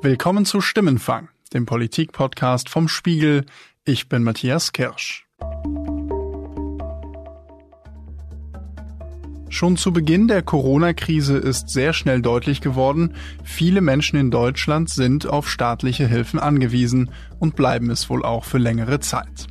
Willkommen zu Stimmenfang, dem Politik-Podcast vom Spiegel. Ich bin Matthias Kirsch. Schon zu Beginn der Corona-Krise ist sehr schnell deutlich geworden, viele Menschen in Deutschland sind auf staatliche Hilfen angewiesen und bleiben es wohl auch für längere Zeit.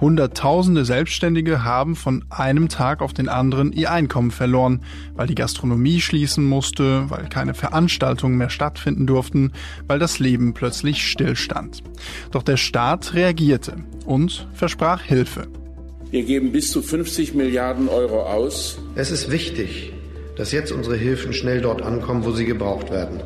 Hunderttausende Selbstständige haben von einem Tag auf den anderen ihr Einkommen verloren, weil die Gastronomie schließen musste, weil keine Veranstaltungen mehr stattfinden durften, weil das Leben plötzlich stillstand. Doch der Staat reagierte und versprach Hilfe. Wir geben bis zu 50 Milliarden Euro aus. Es ist wichtig, dass jetzt unsere Hilfen schnell dort ankommen, wo sie gebraucht werden.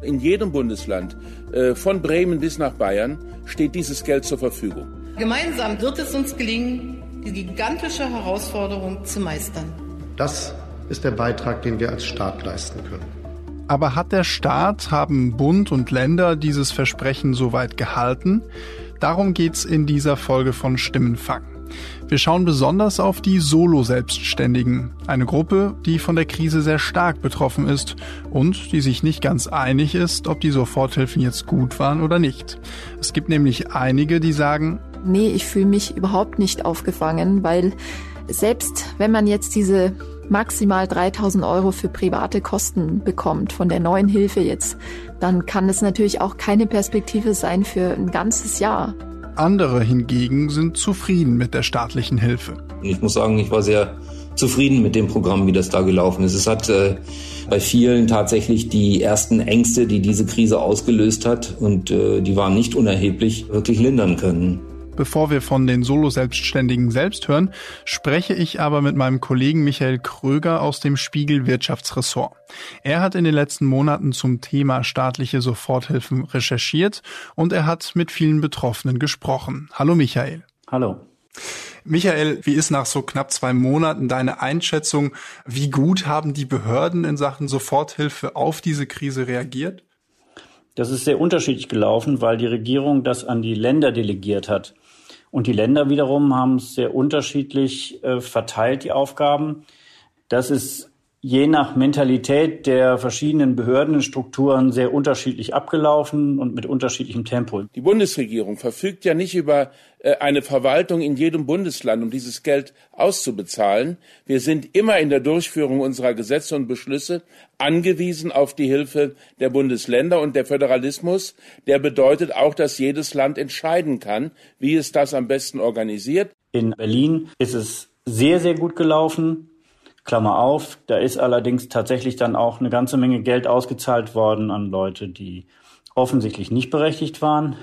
In jedem Bundesland, äh, von Bremen bis nach Bayern, steht dieses Geld zur Verfügung. Gemeinsam wird es uns gelingen, die gigantische Herausforderung zu meistern. Das ist der Beitrag, den wir als Staat leisten können. Aber hat der Staat, haben Bund und Länder dieses Versprechen soweit gehalten? Darum geht's in dieser Folge von Stimmenfang. Wir schauen besonders auf die Solo-Selbstständigen, eine Gruppe, die von der Krise sehr stark betroffen ist und die sich nicht ganz einig ist, ob die Soforthilfen jetzt gut waren oder nicht. Es gibt nämlich einige, die sagen, nee, ich fühle mich überhaupt nicht aufgefangen, weil selbst wenn man jetzt diese maximal 3000 Euro für private Kosten bekommt von der neuen Hilfe jetzt, dann kann es natürlich auch keine Perspektive sein für ein ganzes Jahr. Andere hingegen sind zufrieden mit der staatlichen Hilfe. Ich muss sagen, ich war sehr zufrieden mit dem Programm, wie das da gelaufen ist. Es hat äh, bei vielen tatsächlich die ersten Ängste, die diese Krise ausgelöst hat, und äh, die waren nicht unerheblich, wirklich lindern können. Bevor wir von den Solo-Selbstständigen selbst hören, spreche ich aber mit meinem Kollegen Michael Kröger aus dem Spiegel Wirtschaftsressort. Er hat in den letzten Monaten zum Thema staatliche Soforthilfen recherchiert und er hat mit vielen Betroffenen gesprochen. Hallo Michael. Hallo. Michael, wie ist nach so knapp zwei Monaten deine Einschätzung? Wie gut haben die Behörden in Sachen Soforthilfe auf diese Krise reagiert? Das ist sehr unterschiedlich gelaufen, weil die Regierung das an die Länder delegiert hat. Und die Länder wiederum haben es sehr unterschiedlich äh, verteilt, die Aufgaben. Das ist je nach Mentalität der verschiedenen Behördenstrukturen sehr unterschiedlich abgelaufen und mit unterschiedlichem Tempo. Die Bundesregierung verfügt ja nicht über äh, eine Verwaltung in jedem Bundesland, um dieses Geld auszubezahlen. Wir sind immer in der Durchführung unserer Gesetze und Beschlüsse angewiesen auf die Hilfe der Bundesländer und der Föderalismus, der bedeutet auch, dass jedes Land entscheiden kann, wie es das am besten organisiert. In Berlin ist es sehr, sehr gut gelaufen. Klammer auf, da ist allerdings tatsächlich dann auch eine ganze Menge Geld ausgezahlt worden an Leute, die offensichtlich nicht berechtigt waren.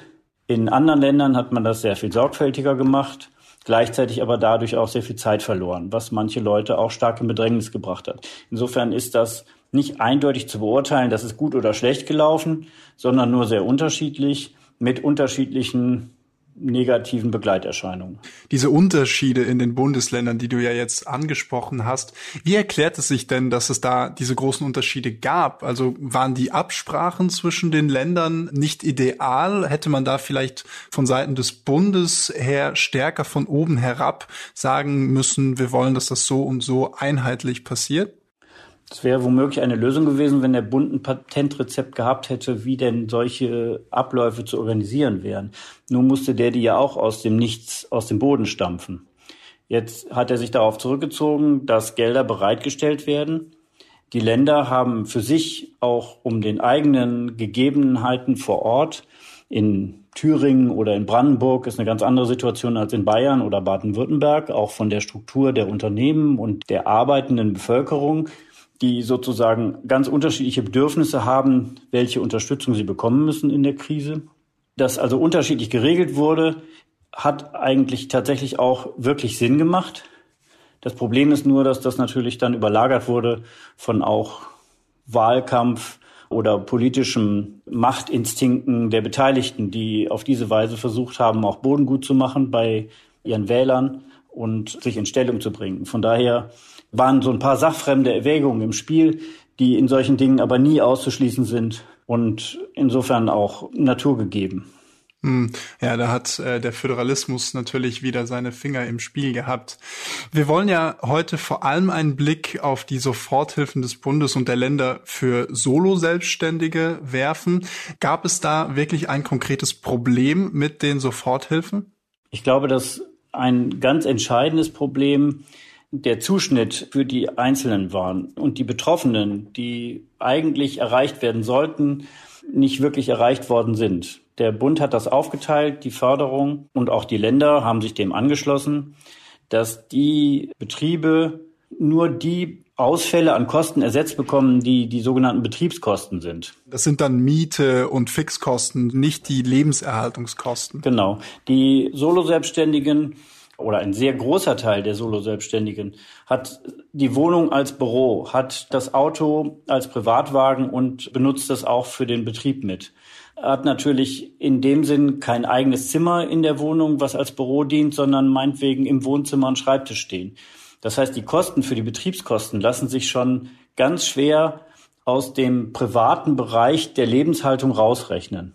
In anderen Ländern hat man das sehr viel sorgfältiger gemacht, gleichzeitig aber dadurch auch sehr viel Zeit verloren, was manche Leute auch stark in Bedrängnis gebracht hat. Insofern ist das nicht eindeutig zu beurteilen, dass es gut oder schlecht gelaufen, sondern nur sehr unterschiedlich mit unterschiedlichen negativen Begleiterscheinungen. Diese Unterschiede in den Bundesländern, die du ja jetzt angesprochen hast, wie erklärt es sich denn, dass es da diese großen Unterschiede gab? Also waren die Absprachen zwischen den Ländern nicht ideal? Hätte man da vielleicht von Seiten des Bundes her stärker von oben herab sagen müssen, wir wollen, dass das so und so einheitlich passiert? Es wäre womöglich eine Lösung gewesen, wenn der Bund ein Patentrezept gehabt hätte, wie denn solche Abläufe zu organisieren wären. Nur musste der die ja auch aus dem Nichts, aus dem Boden stampfen. Jetzt hat er sich darauf zurückgezogen, dass Gelder bereitgestellt werden. Die Länder haben für sich auch um den eigenen Gegebenheiten vor Ort in Thüringen oder in Brandenburg ist eine ganz andere Situation als in Bayern oder Baden-Württemberg, auch von der Struktur der Unternehmen und der arbeitenden Bevölkerung die sozusagen ganz unterschiedliche Bedürfnisse haben, welche Unterstützung sie bekommen müssen in der Krise. Das also unterschiedlich geregelt wurde, hat eigentlich tatsächlich auch wirklich Sinn gemacht. Das Problem ist nur, dass das natürlich dann überlagert wurde von auch Wahlkampf oder politischem Machtinstinkten der Beteiligten, die auf diese Weise versucht haben, auch Boden gut zu machen bei ihren Wählern und sich in Stellung zu bringen. Von daher waren so ein paar sachfremde Erwägungen im Spiel, die in solchen Dingen aber nie auszuschließen sind und insofern auch naturgegeben. Hm, ja, da hat äh, der Föderalismus natürlich wieder seine Finger im Spiel gehabt. Wir wollen ja heute vor allem einen Blick auf die Soforthilfen des Bundes und der Länder für Solo-Selbstständige werfen. Gab es da wirklich ein konkretes Problem mit den Soforthilfen? Ich glaube, dass ein ganz entscheidendes Problem der Zuschnitt für die Einzelnen waren und die Betroffenen, die eigentlich erreicht werden sollten, nicht wirklich erreicht worden sind. Der Bund hat das aufgeteilt, die Förderung und auch die Länder haben sich dem angeschlossen, dass die Betriebe nur die Ausfälle an Kosten ersetzt bekommen, die die sogenannten Betriebskosten sind. Das sind dann Miete und Fixkosten, nicht die Lebenserhaltungskosten. Genau. Die Soloselbstständigen oder ein sehr großer Teil der Solo-Selbstständigen hat die Wohnung als Büro, hat das Auto als Privatwagen und benutzt das auch für den Betrieb mit. Hat natürlich in dem Sinn kein eigenes Zimmer in der Wohnung, was als Büro dient, sondern meinetwegen im Wohnzimmer und Schreibtisch stehen. Das heißt, die Kosten für die Betriebskosten lassen sich schon ganz schwer aus dem privaten Bereich der Lebenshaltung rausrechnen.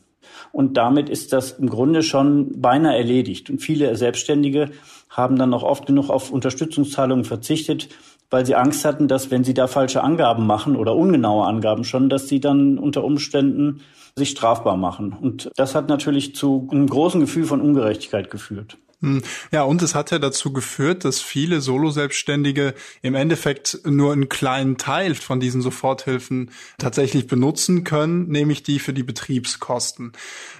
Und damit ist das im Grunde schon beinahe erledigt. Und viele Selbstständige haben dann noch oft genug auf Unterstützungszahlungen verzichtet, weil sie Angst hatten, dass wenn sie da falsche Angaben machen oder ungenaue Angaben schon, dass sie dann unter Umständen sich strafbar machen. Und das hat natürlich zu einem großen Gefühl von Ungerechtigkeit geführt. Hm. Ja, und es hat ja dazu geführt, dass viele Solo-Selbstständige im Endeffekt nur einen kleinen Teil von diesen Soforthilfen tatsächlich benutzen können, nämlich die für die Betriebskosten.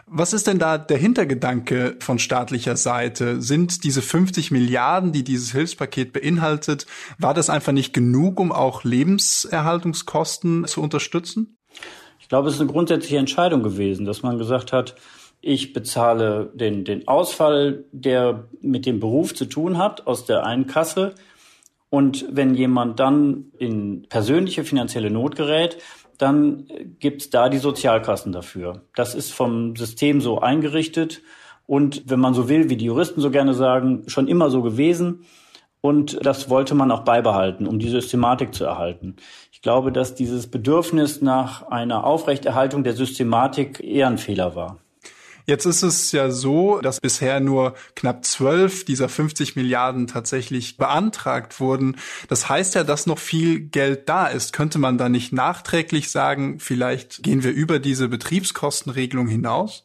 Was ist denn da der Hintergedanke von staatlicher Seite? Sind diese 50 Milliarden, die dieses Hilfspaket beinhaltet, war das einfach nicht genug, um auch Lebenserhaltungskosten zu unterstützen? Ich glaube, es ist eine grundsätzliche Entscheidung gewesen, dass man gesagt hat, ich bezahle den, den Ausfall, der mit dem Beruf zu tun hat, aus der einen Kasse. Und wenn jemand dann in persönliche finanzielle Not gerät, dann gibt's da die Sozialkassen dafür. Das ist vom System so eingerichtet und wenn man so will, wie die Juristen so gerne sagen, schon immer so gewesen. Und das wollte man auch beibehalten, um die Systematik zu erhalten. Ich glaube, dass dieses Bedürfnis nach einer Aufrechterhaltung der Systematik eher ein Fehler war. Jetzt ist es ja so, dass bisher nur knapp zwölf dieser 50 Milliarden tatsächlich beantragt wurden. Das heißt ja, dass noch viel Geld da ist. Könnte man da nicht nachträglich sagen, vielleicht gehen wir über diese Betriebskostenregelung hinaus?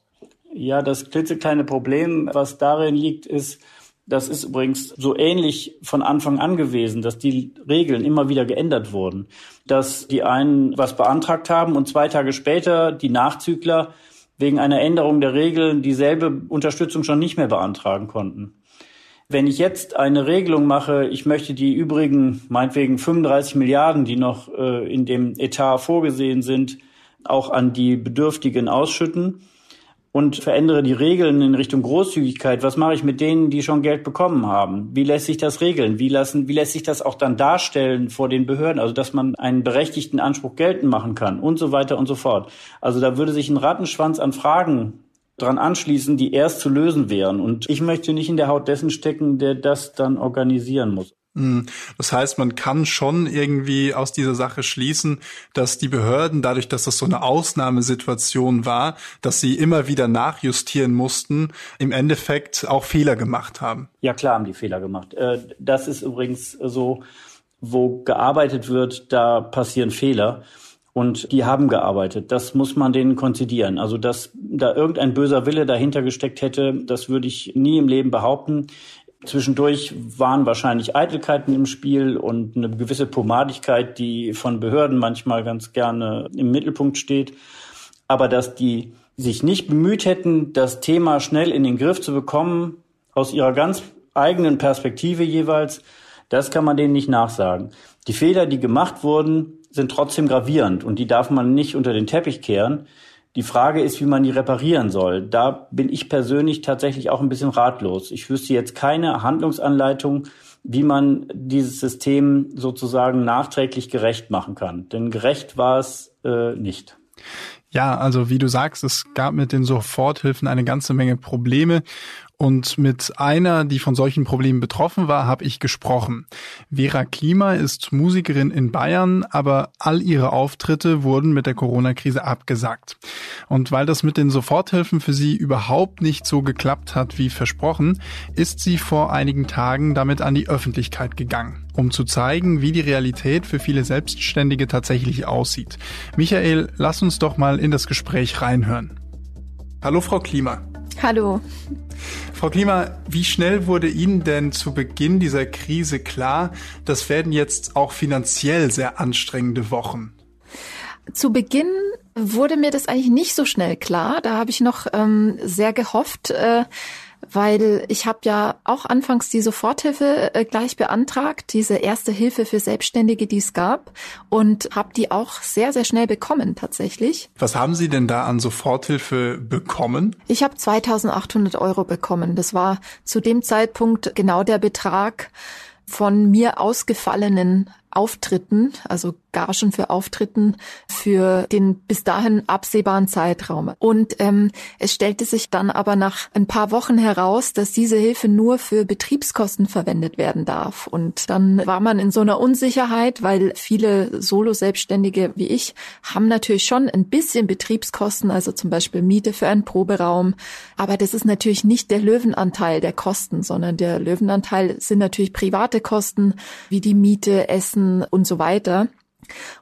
Ja, das klitzekleine Problem, was darin liegt, ist, das ist übrigens so ähnlich von Anfang an gewesen, dass die Regeln immer wieder geändert wurden. Dass die einen was beantragt haben und zwei Tage später die Nachzügler wegen einer Änderung der Regeln dieselbe Unterstützung schon nicht mehr beantragen konnten. Wenn ich jetzt eine Regelung mache, ich möchte die übrigen, meinetwegen 35 Milliarden, die noch äh, in dem Etat vorgesehen sind, auch an die Bedürftigen ausschütten, und verändere die Regeln in Richtung Großzügigkeit, was mache ich mit denen, die schon Geld bekommen haben? Wie lässt sich das regeln? Wie, lassen, wie lässt sich das auch dann darstellen vor den Behörden? Also, dass man einen berechtigten Anspruch geltend machen kann und so weiter und so fort. Also, da würde sich ein Rattenschwanz an Fragen dran anschließen, die erst zu lösen wären. Und ich möchte nicht in der Haut dessen stecken, der das dann organisieren muss. Hm. Das heißt, man kann schon irgendwie aus dieser Sache schließen, dass die Behörden, dadurch, dass das so eine Ausnahmesituation war, dass sie immer wieder nachjustieren mussten, im Endeffekt auch Fehler gemacht haben. Ja, klar haben die Fehler gemacht. Äh, das ist übrigens so, wo gearbeitet wird, da passieren Fehler. Und die haben gearbeitet. Das muss man denen konzidieren. Also, dass da irgendein böser Wille dahinter gesteckt hätte, das würde ich nie im Leben behaupten. Zwischendurch waren wahrscheinlich Eitelkeiten im Spiel und eine gewisse Pomadigkeit, die von Behörden manchmal ganz gerne im Mittelpunkt steht. Aber dass die sich nicht bemüht hätten, das Thema schnell in den Griff zu bekommen, aus ihrer ganz eigenen Perspektive jeweils, das kann man denen nicht nachsagen. Die Fehler, die gemacht wurden, sind trotzdem gravierend und die darf man nicht unter den Teppich kehren. Die Frage ist, wie man die reparieren soll. Da bin ich persönlich tatsächlich auch ein bisschen ratlos. Ich wüsste jetzt keine Handlungsanleitung, wie man dieses System sozusagen nachträglich gerecht machen kann. Denn gerecht war es äh, nicht. Ja, also wie du sagst, es gab mit den Soforthilfen eine ganze Menge Probleme und mit einer, die von solchen Problemen betroffen war, habe ich gesprochen. Vera Klima ist Musikerin in Bayern, aber all ihre Auftritte wurden mit der Corona-Krise abgesagt. Und weil das mit den Soforthilfen für sie überhaupt nicht so geklappt hat wie versprochen, ist sie vor einigen Tagen damit an die Öffentlichkeit gegangen, um zu zeigen, wie die Realität für viele Selbstständige tatsächlich aussieht. Michael, lass uns doch mal in das Gespräch reinhören. Hallo Frau Klima. Hallo. Frau Klima, wie schnell wurde Ihnen denn zu Beginn dieser Krise klar, das werden jetzt auch finanziell sehr anstrengende Wochen? Zu Beginn wurde mir das eigentlich nicht so schnell klar. Da habe ich noch ähm, sehr gehofft, äh, weil ich habe ja auch anfangs die Soforthilfe äh, gleich beantragt, diese erste Hilfe für Selbstständige, die es gab, und habe die auch sehr, sehr schnell bekommen tatsächlich. Was haben Sie denn da an Soforthilfe bekommen? Ich habe 2800 Euro bekommen. Das war zu dem Zeitpunkt genau der Betrag von mir ausgefallenen Auftritten, also Gagen für Auftritten für den bis dahin absehbaren Zeitraum. Und ähm, es stellte sich dann aber nach ein paar Wochen heraus, dass diese Hilfe nur für Betriebskosten verwendet werden darf. Und dann war man in so einer Unsicherheit, weil viele Solo-Selbstständige wie ich haben natürlich schon ein bisschen Betriebskosten, also zum Beispiel Miete für einen Proberaum. Aber das ist natürlich nicht der Löwenanteil der Kosten, sondern der Löwenanteil sind natürlich private Kosten wie die Miete, Essen und so weiter.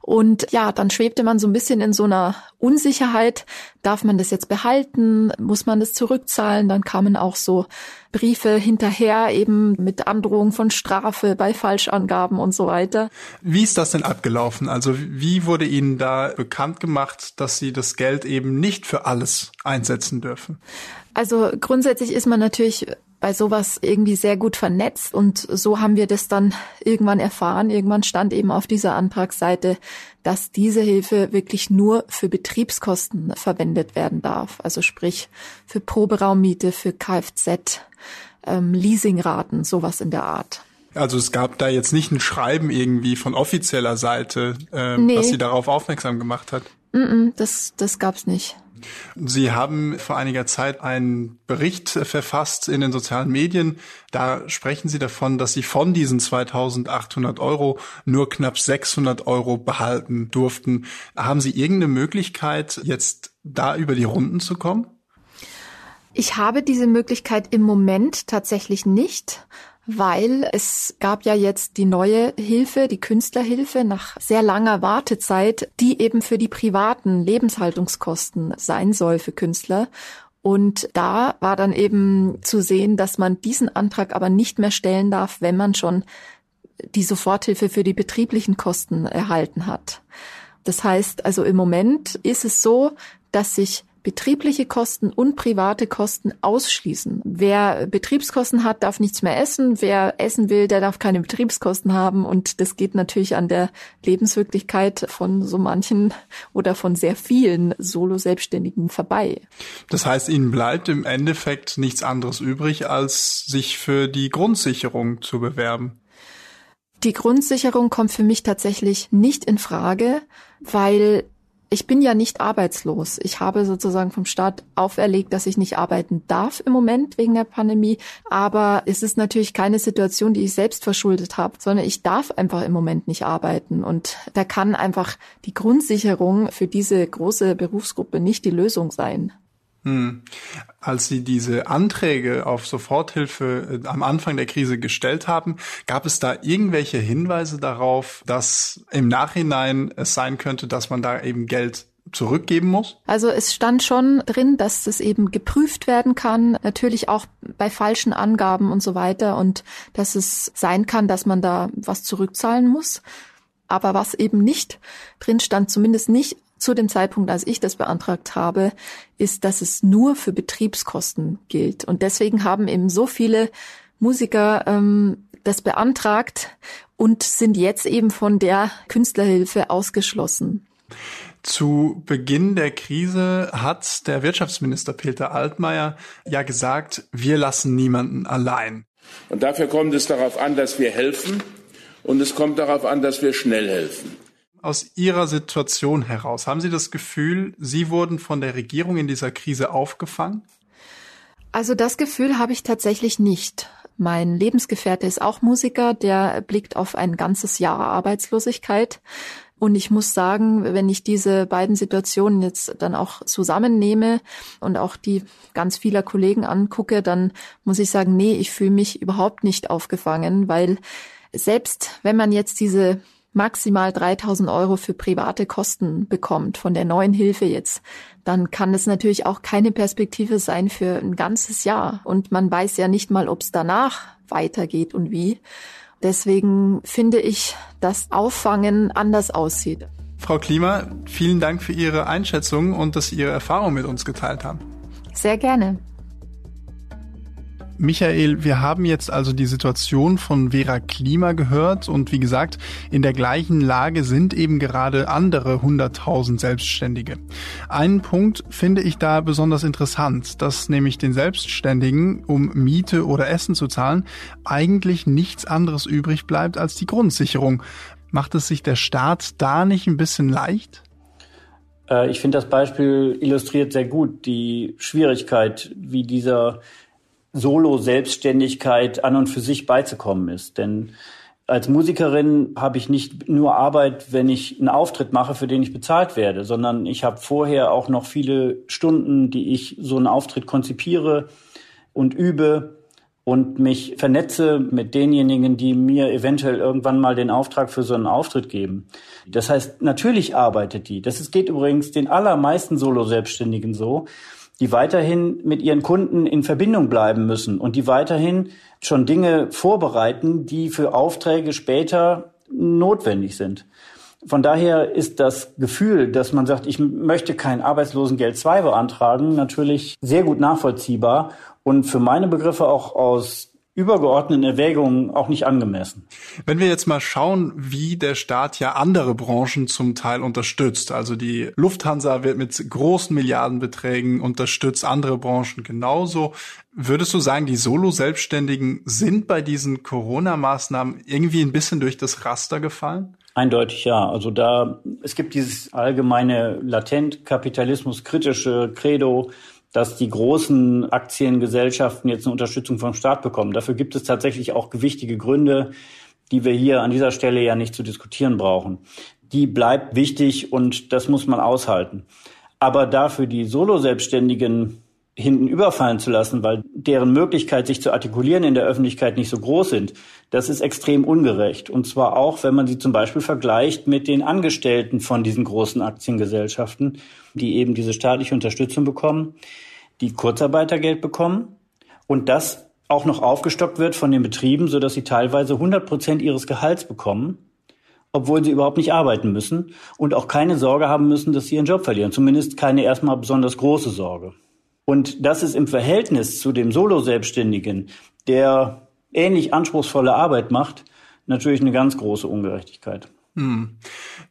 Und ja, dann schwebte man so ein bisschen in so einer Unsicherheit. Darf man das jetzt behalten? Muss man das zurückzahlen? Dann kamen auch so Briefe hinterher, eben mit Androhung von Strafe bei Falschangaben und so weiter. Wie ist das denn abgelaufen? Also wie wurde Ihnen da bekannt gemacht, dass Sie das Geld eben nicht für alles einsetzen dürfen? Also grundsätzlich ist man natürlich bei sowas irgendwie sehr gut vernetzt und so haben wir das dann irgendwann erfahren. Irgendwann stand eben auf dieser Antragsseite, dass diese Hilfe wirklich nur für Betriebskosten verwendet werden darf. Also sprich für Proberaummiete, für Kfz, ähm, Leasingraten, sowas in der Art. Also es gab da jetzt nicht ein Schreiben irgendwie von offizieller Seite, äh, nee. was Sie darauf aufmerksam gemacht hat. Mm -mm, das, das gab's nicht. Sie haben vor einiger Zeit einen Bericht verfasst in den sozialen Medien. Da sprechen Sie davon, dass Sie von diesen 2800 Euro nur knapp 600 Euro behalten durften. Haben Sie irgendeine Möglichkeit, jetzt da über die Runden zu kommen? Ich habe diese Möglichkeit im Moment tatsächlich nicht weil es gab ja jetzt die neue Hilfe, die Künstlerhilfe nach sehr langer Wartezeit, die eben für die privaten Lebenshaltungskosten sein soll für Künstler. Und da war dann eben zu sehen, dass man diesen Antrag aber nicht mehr stellen darf, wenn man schon die Soforthilfe für die betrieblichen Kosten erhalten hat. Das heißt, also im Moment ist es so, dass sich betriebliche Kosten und private Kosten ausschließen. Wer Betriebskosten hat, darf nichts mehr essen. Wer essen will, der darf keine Betriebskosten haben. Und das geht natürlich an der Lebenswirklichkeit von so manchen oder von sehr vielen Solo-Selbstständigen vorbei. Das heißt, Ihnen bleibt im Endeffekt nichts anderes übrig, als sich für die Grundsicherung zu bewerben. Die Grundsicherung kommt für mich tatsächlich nicht in Frage, weil ich bin ja nicht arbeitslos. Ich habe sozusagen vom Staat auferlegt, dass ich nicht arbeiten darf im Moment wegen der Pandemie. Aber es ist natürlich keine Situation, die ich selbst verschuldet habe, sondern ich darf einfach im Moment nicht arbeiten. Und da kann einfach die Grundsicherung für diese große Berufsgruppe nicht die Lösung sein. Hm. Als Sie diese Anträge auf Soforthilfe äh, am Anfang der Krise gestellt haben, gab es da irgendwelche Hinweise darauf, dass im Nachhinein es sein könnte, dass man da eben Geld zurückgeben muss? Also es stand schon drin, dass das eben geprüft werden kann, natürlich auch bei falschen Angaben und so weiter und dass es sein kann, dass man da was zurückzahlen muss. Aber was eben nicht drin stand, zumindest nicht zu dem Zeitpunkt, als ich das beantragt habe, ist, dass es nur für Betriebskosten gilt. Und deswegen haben eben so viele Musiker ähm, das beantragt und sind jetzt eben von der Künstlerhilfe ausgeschlossen. Zu Beginn der Krise hat der Wirtschaftsminister Peter Altmaier ja gesagt, wir lassen niemanden allein. Und dafür kommt es darauf an, dass wir helfen und es kommt darauf an, dass wir schnell helfen. Aus Ihrer Situation heraus, haben Sie das Gefühl, Sie wurden von der Regierung in dieser Krise aufgefangen? Also das Gefühl habe ich tatsächlich nicht. Mein Lebensgefährte ist auch Musiker, der blickt auf ein ganzes Jahr Arbeitslosigkeit. Und ich muss sagen, wenn ich diese beiden Situationen jetzt dann auch zusammennehme und auch die ganz vieler Kollegen angucke, dann muss ich sagen, nee, ich fühle mich überhaupt nicht aufgefangen, weil selbst wenn man jetzt diese maximal 3000 Euro für private Kosten bekommt von der neuen Hilfe jetzt, dann kann es natürlich auch keine Perspektive sein für ein ganzes Jahr. Und man weiß ja nicht mal, ob es danach weitergeht und wie. Deswegen finde ich, dass Auffangen anders aussieht. Frau Klima, vielen Dank für Ihre Einschätzung und dass Sie Ihre Erfahrung mit uns geteilt haben. Sehr gerne. Michael, wir haben jetzt also die Situation von Vera Klima gehört und wie gesagt, in der gleichen Lage sind eben gerade andere 100.000 Selbstständige. Einen Punkt finde ich da besonders interessant, dass nämlich den Selbstständigen, um Miete oder Essen zu zahlen, eigentlich nichts anderes übrig bleibt als die Grundsicherung. Macht es sich der Staat da nicht ein bisschen leicht? Äh, ich finde, das Beispiel illustriert sehr gut die Schwierigkeit, wie dieser Solo-Selbstständigkeit an und für sich beizukommen ist. Denn als Musikerin habe ich nicht nur Arbeit, wenn ich einen Auftritt mache, für den ich bezahlt werde, sondern ich habe vorher auch noch viele Stunden, die ich so einen Auftritt konzipiere und übe und mich vernetze mit denjenigen, die mir eventuell irgendwann mal den Auftrag für so einen Auftritt geben. Das heißt, natürlich arbeitet die. Das geht übrigens den allermeisten Solo-Selbstständigen so die weiterhin mit ihren Kunden in Verbindung bleiben müssen und die weiterhin schon Dinge vorbereiten, die für Aufträge später notwendig sind. Von daher ist das Gefühl, dass man sagt, ich möchte kein Arbeitslosengeld 2 beantragen, natürlich sehr gut nachvollziehbar und für meine Begriffe auch aus übergeordneten Erwägungen auch nicht angemessen. Wenn wir jetzt mal schauen, wie der Staat ja andere Branchen zum Teil unterstützt, also die Lufthansa wird mit großen Milliardenbeträgen unterstützt, andere Branchen genauso. Würdest du sagen, die Solo-Selbstständigen sind bei diesen Corona-Maßnahmen irgendwie ein bisschen durch das Raster gefallen? Eindeutig ja. Also da, es gibt dieses allgemeine latent Kapitalismus kritische Credo, dass die großen Aktiengesellschaften jetzt eine Unterstützung vom Staat bekommen. Dafür gibt es tatsächlich auch gewichtige Gründe, die wir hier an dieser Stelle ja nicht zu diskutieren brauchen. Die bleibt wichtig und das muss man aushalten. Aber dafür die Solo-Selbstständigen hinten überfallen zu lassen, weil deren Möglichkeit, sich zu artikulieren in der Öffentlichkeit nicht so groß sind, das ist extrem ungerecht. Und zwar auch, wenn man sie zum Beispiel vergleicht mit den Angestellten von diesen großen Aktiengesellschaften, die eben diese staatliche Unterstützung bekommen, die Kurzarbeitergeld bekommen und das auch noch aufgestockt wird von den Betrieben, sodass sie teilweise 100 Prozent ihres Gehalts bekommen, obwohl sie überhaupt nicht arbeiten müssen und auch keine Sorge haben müssen, dass sie ihren Job verlieren. Zumindest keine erstmal besonders große Sorge. Und das ist im Verhältnis zu dem Solo-Selbstständigen, der ähnlich anspruchsvolle Arbeit macht, natürlich eine ganz große Ungerechtigkeit. Hm.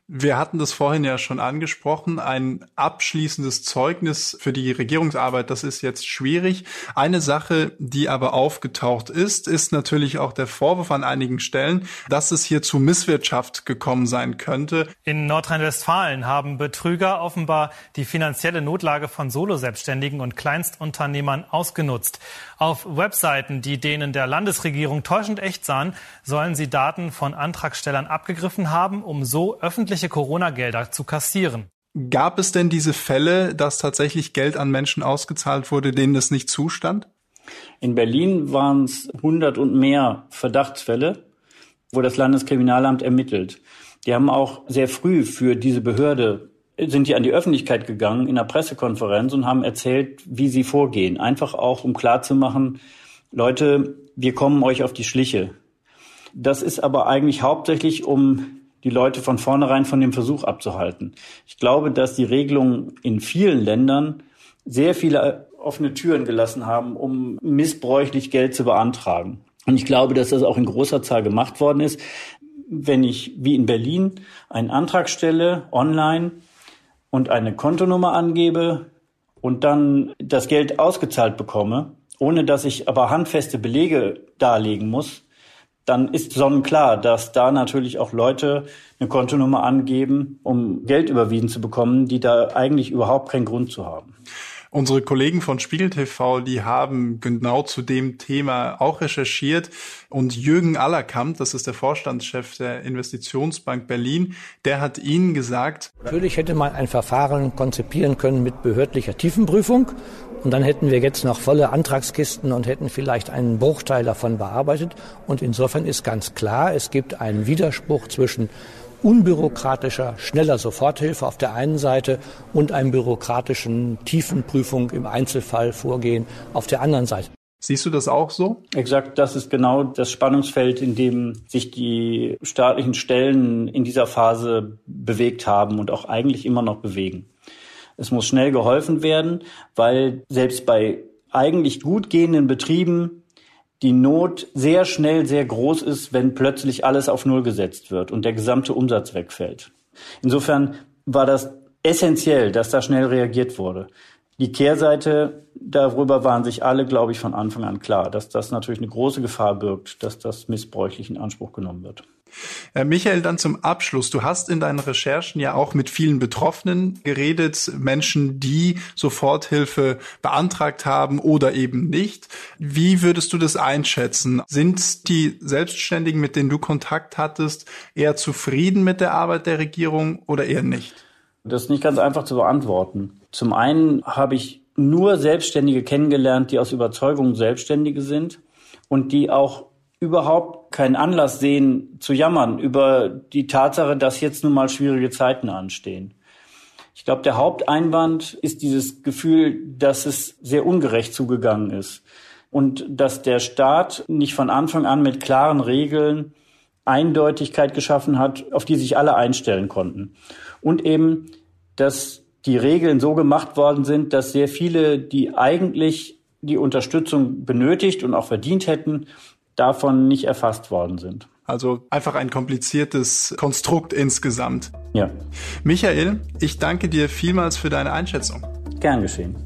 Wir hatten das vorhin ja schon angesprochen. Ein abschließendes Zeugnis für die Regierungsarbeit, das ist jetzt schwierig. Eine Sache, die aber aufgetaucht ist, ist natürlich auch der Vorwurf an einigen Stellen, dass es hier zu Misswirtschaft gekommen sein könnte. In Nordrhein-Westfalen haben Betrüger offenbar die finanzielle Notlage von Soloselbstständigen und Kleinstunternehmern ausgenutzt. Auf Webseiten, die denen der Landesregierung täuschend echt sahen, sollen sie Daten von Antragstellern abgegriffen haben, um so öffentlich öffentliche Corona-Gelder zu kassieren. Gab es denn diese Fälle, dass tatsächlich Geld an Menschen ausgezahlt wurde, denen es nicht zustand? In Berlin waren es 100 und mehr Verdachtsfälle, wo das Landeskriminalamt ermittelt. Die haben auch sehr früh für diese Behörde sind die an die Öffentlichkeit gegangen in einer Pressekonferenz und haben erzählt, wie sie vorgehen. Einfach auch, um klarzumachen, Leute, wir kommen euch auf die Schliche. Das ist aber eigentlich hauptsächlich, um die Leute von vornherein von dem Versuch abzuhalten. Ich glaube, dass die Regelungen in vielen Ländern sehr viele offene Türen gelassen haben, um missbräuchlich Geld zu beantragen. Und ich glaube, dass das auch in großer Zahl gemacht worden ist. Wenn ich wie in Berlin einen Antrag stelle online und eine Kontonummer angebe und dann das Geld ausgezahlt bekomme, ohne dass ich aber handfeste Belege darlegen muss, dann ist sonnenklar, dass da natürlich auch Leute eine Kontonummer angeben, um Geld überwiesen zu bekommen, die da eigentlich überhaupt keinen Grund zu haben. Unsere Kollegen von Spiegel TV, die haben genau zu dem Thema auch recherchiert. Und Jürgen Allerkamp, das ist der Vorstandschef der Investitionsbank Berlin, der hat Ihnen gesagt, Natürlich hätte man ein Verfahren konzipieren können mit behördlicher Tiefenprüfung. Und dann hätten wir jetzt noch volle Antragskisten und hätten vielleicht einen Bruchteil davon bearbeitet. Und insofern ist ganz klar, es gibt einen Widerspruch zwischen unbürokratischer, schneller Soforthilfe auf der einen Seite und einem bürokratischen Tiefenprüfung im Einzelfall Vorgehen auf der anderen Seite. Siehst du das auch so? Exakt, das ist genau das Spannungsfeld, in dem sich die staatlichen Stellen in dieser Phase bewegt haben und auch eigentlich immer noch bewegen. Es muss schnell geholfen werden, weil selbst bei eigentlich gut gehenden Betrieben die Not sehr schnell sehr groß ist, wenn plötzlich alles auf Null gesetzt wird und der gesamte Umsatz wegfällt. Insofern war das essentiell, dass da schnell reagiert wurde. Die Kehrseite, darüber waren sich alle, glaube ich, von Anfang an klar, dass das natürlich eine große Gefahr birgt, dass das missbräuchlich in Anspruch genommen wird. Äh, Michael, dann zum Abschluss. Du hast in deinen Recherchen ja auch mit vielen Betroffenen geredet, Menschen, die Soforthilfe beantragt haben oder eben nicht. Wie würdest du das einschätzen? Sind die Selbstständigen, mit denen du Kontakt hattest, eher zufrieden mit der Arbeit der Regierung oder eher nicht? Das ist nicht ganz einfach zu beantworten. Zum einen habe ich nur Selbstständige kennengelernt, die aus Überzeugung Selbstständige sind und die auch überhaupt keinen Anlass sehen zu jammern über die Tatsache, dass jetzt nun mal schwierige Zeiten anstehen. Ich glaube, der Haupteinwand ist dieses Gefühl, dass es sehr ungerecht zugegangen ist und dass der Staat nicht von Anfang an mit klaren Regeln Eindeutigkeit geschaffen hat, auf die sich alle einstellen konnten. Und eben, dass die Regeln so gemacht worden sind, dass sehr viele, die eigentlich die Unterstützung benötigt und auch verdient hätten, davon nicht erfasst worden sind. Also einfach ein kompliziertes Konstrukt insgesamt. Ja. Michael, ich danke dir vielmals für deine Einschätzung. Gern geschehen.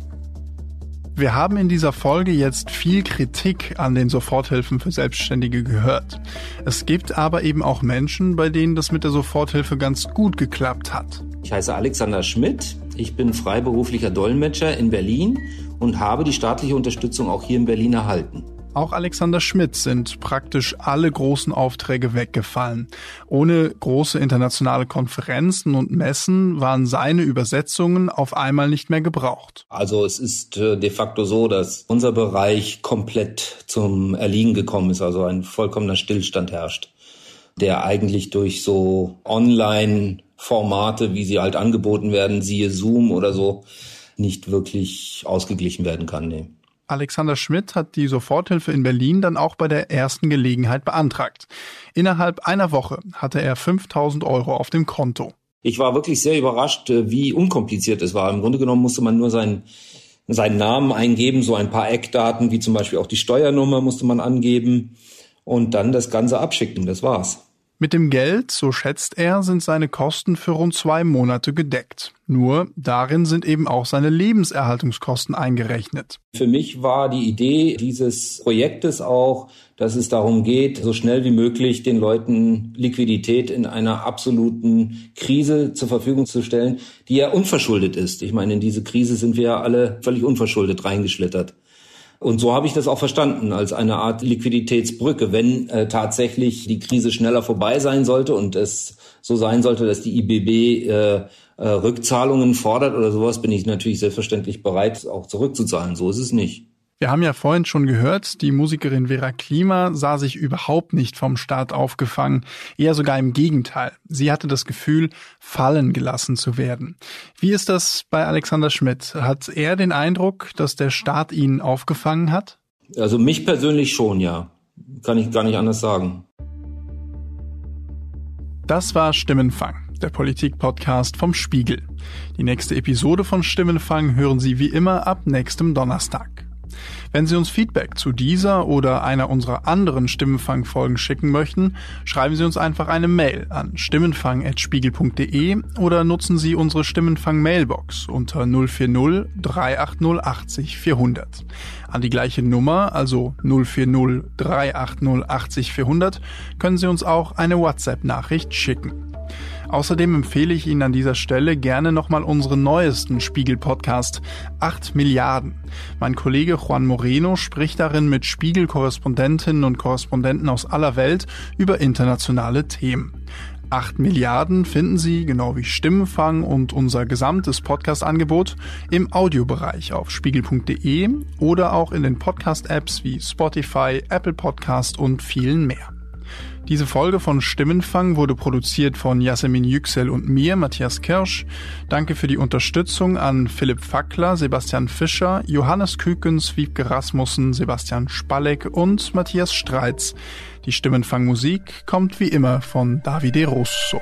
Wir haben in dieser Folge jetzt viel Kritik an den Soforthilfen für Selbstständige gehört. Es gibt aber eben auch Menschen, bei denen das mit der Soforthilfe ganz gut geklappt hat. Ich heiße Alexander Schmidt. Ich bin freiberuflicher Dolmetscher in Berlin und habe die staatliche Unterstützung auch hier in Berlin erhalten. Auch Alexander Schmidt sind praktisch alle großen Aufträge weggefallen. Ohne große internationale Konferenzen und Messen waren seine Übersetzungen auf einmal nicht mehr gebraucht. Also es ist äh, de facto so, dass unser Bereich komplett zum Erliegen gekommen ist, also ein vollkommener Stillstand herrscht, der eigentlich durch so Online-Formate, wie sie halt angeboten werden, siehe Zoom oder so, nicht wirklich ausgeglichen werden kann. Nee. Alexander Schmidt hat die Soforthilfe in Berlin dann auch bei der ersten Gelegenheit beantragt. Innerhalb einer Woche hatte er 5000 Euro auf dem Konto. Ich war wirklich sehr überrascht, äh, wie unkompliziert es war. Im Grunde genommen musste man nur seinen, seinen Namen eingeben, so ein paar Eckdaten, wie zum Beispiel auch die Steuernummer musste man angeben und dann das Ganze abschicken. Das war's. Mit dem Geld, so schätzt er, sind seine Kosten für rund zwei Monate gedeckt. Nur darin sind eben auch seine Lebenserhaltungskosten eingerechnet. Für mich war die Idee dieses Projektes auch, dass es darum geht, so schnell wie möglich den Leuten Liquidität in einer absoluten Krise zur Verfügung zu stellen, die ja unverschuldet ist. Ich meine, in diese Krise sind wir ja alle völlig unverschuldet reingeschlittert. Und so habe ich das auch verstanden, als eine Art Liquiditätsbrücke. Wenn äh, tatsächlich die Krise schneller vorbei sein sollte und es so sein sollte, dass die IBB äh, äh, Rückzahlungen fordert oder sowas, bin ich natürlich selbstverständlich bereit, auch zurückzuzahlen. So ist es nicht. Wir haben ja vorhin schon gehört, die Musikerin Vera Klima sah sich überhaupt nicht vom Staat aufgefangen, eher sogar im Gegenteil. Sie hatte das Gefühl, fallen gelassen zu werden. Wie ist das bei Alexander Schmidt? Hat er den Eindruck, dass der Staat ihn aufgefangen hat? Also mich persönlich schon, ja. Kann ich gar nicht anders sagen. Das war Stimmenfang, der Politik-Podcast vom Spiegel. Die nächste Episode von Stimmenfang hören Sie wie immer ab nächstem Donnerstag. Wenn Sie uns Feedback zu dieser oder einer unserer anderen Stimmenfang-Folgen schicken möchten, schreiben Sie uns einfach eine Mail an stimmenfang.spiegel.de oder nutzen Sie unsere Stimmenfang-Mailbox unter 040 380 80 400. An die gleiche Nummer, also 040 380 80 400, können Sie uns auch eine WhatsApp-Nachricht schicken. Außerdem empfehle ich Ihnen an dieser Stelle gerne nochmal unseren neuesten Spiegel-Podcast 8 Milliarden. Mein Kollege Juan Moreno spricht darin mit Spiegel-Korrespondentinnen und Korrespondenten aus aller Welt über internationale Themen. 8 Milliarden finden Sie, genau wie Stimmenfang und unser gesamtes Podcast-Angebot, im Audiobereich auf spiegel.de oder auch in den Podcast-Apps wie Spotify, Apple Podcast und vielen mehr. Diese Folge von Stimmenfang wurde produziert von Yasemin Yüksel und mir, Matthias Kirsch. Danke für die Unterstützung an Philipp Fackler, Sebastian Fischer, Johannes Kükens, Wiebke Rasmussen, Sebastian Spalleck und Matthias Streitz. Die Stimmenfang-Musik kommt wie immer von Davide Russo.